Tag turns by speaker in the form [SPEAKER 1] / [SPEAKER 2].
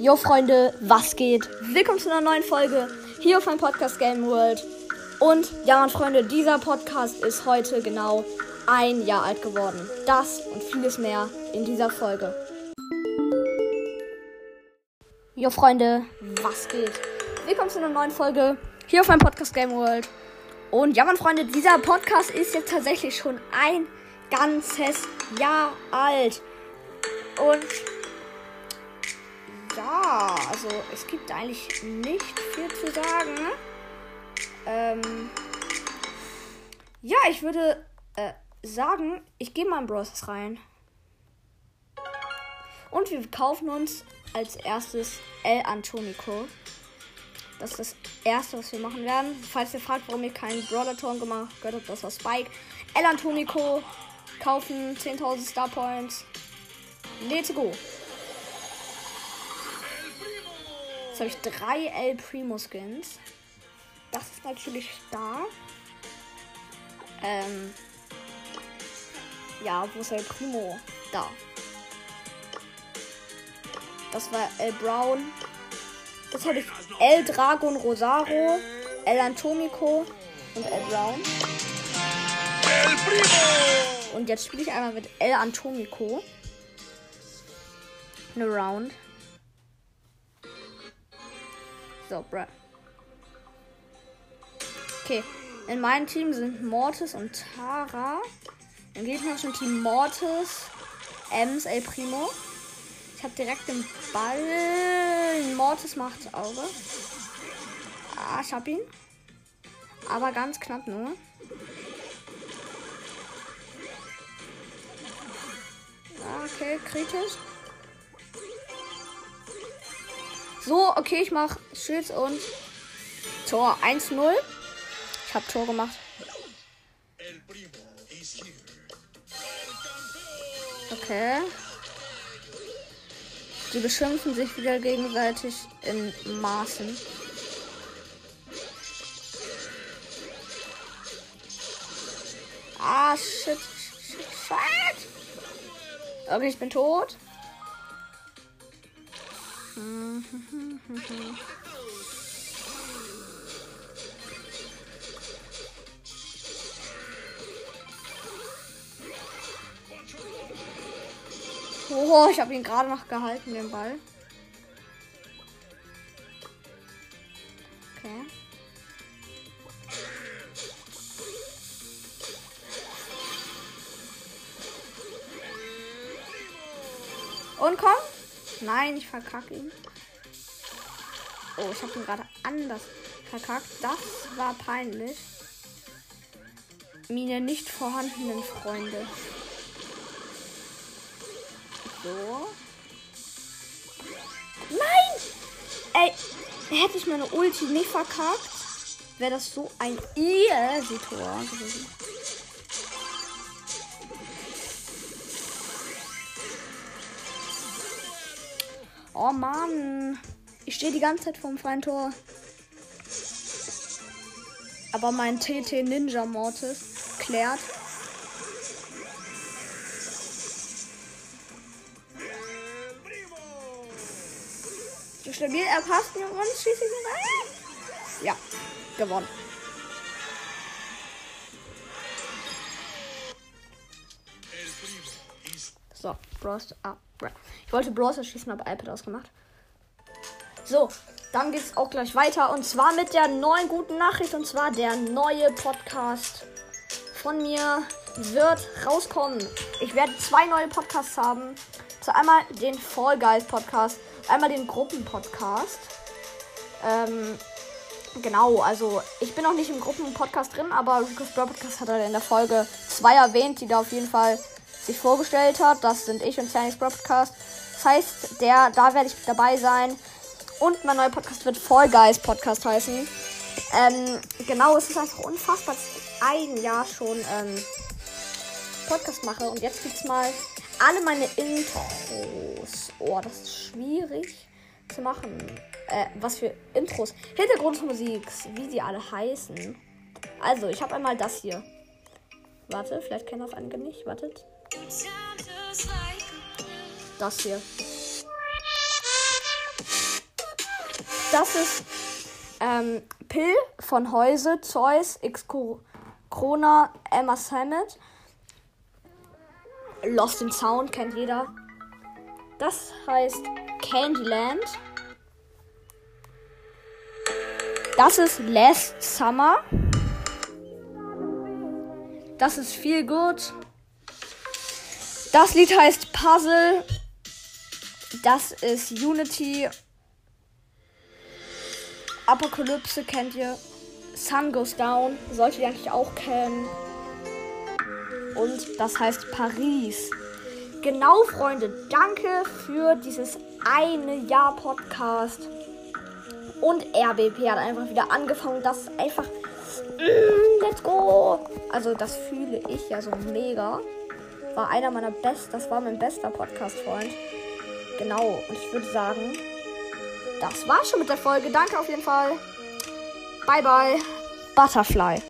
[SPEAKER 1] Jo Freunde, was geht? Willkommen zu einer neuen Folge hier auf meinem Podcast Game World. Und ja, meine Freunde, dieser Podcast ist heute genau ein Jahr alt geworden. Das und vieles mehr in dieser Folge. Jo Freunde, was geht? Willkommen zu einer neuen Folge hier auf meinem Podcast Game World. Und ja, meine Freunde, dieser Podcast ist jetzt tatsächlich schon ein ganzes Jahr alt. Und ja, also es gibt eigentlich nicht viel zu sagen. Ähm, ja, ich würde äh, sagen, ich gehe mal in Bros rein. Und wir kaufen uns als erstes El Antonico. Das ist das erste, was wir machen werden. Falls ihr fragt, warum ihr keinen Brawler-Ton gemacht habt, das war Spike. El Antonico kaufen 10.000 Star Points. Let's go. Ich drei El Primo Skins. Das ist natürlich stark. Ähm. Ja, wo ist El Primo? Da. Das war El Brown. Das habe ich El Dragon Rosaro, El Antomico und El Brown. El Primo! Und jetzt spiele ich einmal mit El Antomico. Eine Round. So, bruh. Okay. In meinem Team sind Mortis und Tara. Im gegnerischen Team Mortis, Ems, El Primo. Ich habe direkt den Ball. Mortis macht Auge. Ah, ich hab ihn. Aber ganz knapp nur. Okay, kritisch. So, okay, ich mach Schild und Tor 1-0. Ich hab Tor gemacht. Okay. Die beschimpfen sich wieder gegenseitig in Maßen. Ah, shit, shit, shit. Okay, ich bin tot. Oh, ich habe ihn gerade noch gehalten, den Ball. Okay. Und komm. Nein, ich verkacke ihn. Oh, ich habe ihn gerade anders verkackt. Das war peinlich. Meine nicht vorhandenen Freunde. So. Nein! Ey, hätte ich meine Ulti nicht verkackt, wäre das so ein Easy-Tor gewesen. Oh Mann. Ich stehe die ganze Zeit vorm freien Tor. Aber mein TT Ninja Mortis klärt. So stabil, er passt mir und schieße ich ihn rein. Ja, gewonnen. So, Bros. Ah, ich wollte Browser schießen, aber iPad ausgemacht. So, dann geht es auch gleich weiter. Und zwar mit der neuen guten Nachricht. Und zwar der neue Podcast von mir wird rauskommen. Ich werde zwei neue Podcasts haben. Zu einmal den Fall Guys Podcast, einmal den Gruppen-Podcast. Ähm, genau, also ich bin noch nicht im Gruppen-Podcast drin, aber Rico's Brawl Podcast hat er in der Folge 2 erwähnt, die da auf jeden Fall sich vorgestellt hat. Das sind ich und Chinese Podcast. Das heißt, der, da werde ich dabei sein. Und mein neuer Podcast wird Fall Guys Podcast heißen. Ähm, genau, es ist einfach unfassbar, dass ich ein Jahr schon ähm, Podcast mache. Und jetzt gibt es mal alle meine Intros. Oh, das ist schwierig zu machen. Äh, was für Intros. Hintergrundmusik, wie sie alle heißen. Also, ich habe einmal das hier. Warte, vielleicht kennen das einige nicht. Wartet. Das hier. Das ist ähm, Pill von Häuse, Zeus, X Corona, Emma Sammet. Lost in Sound kennt jeder. Das heißt Candyland. Das ist Last Summer. Das ist viel gut. Das Lied heißt Puzzle. Das ist Unity. Apokalypse kennt ihr. Sun Goes Down. Solltet ihr eigentlich auch kennen. Und das heißt Paris. Genau, Freunde. Danke für dieses eine Jahr Podcast. Und RBP hat einfach wieder angefangen. Das ist einfach. Mm, let's go! Also, das fühle ich ja so mega. War einer meiner besten. Das war mein bester Podcast-Freund. Genau. Und ich würde sagen, das war's schon mit der Folge. Danke auf jeden Fall. Bye, bye. Butterfly.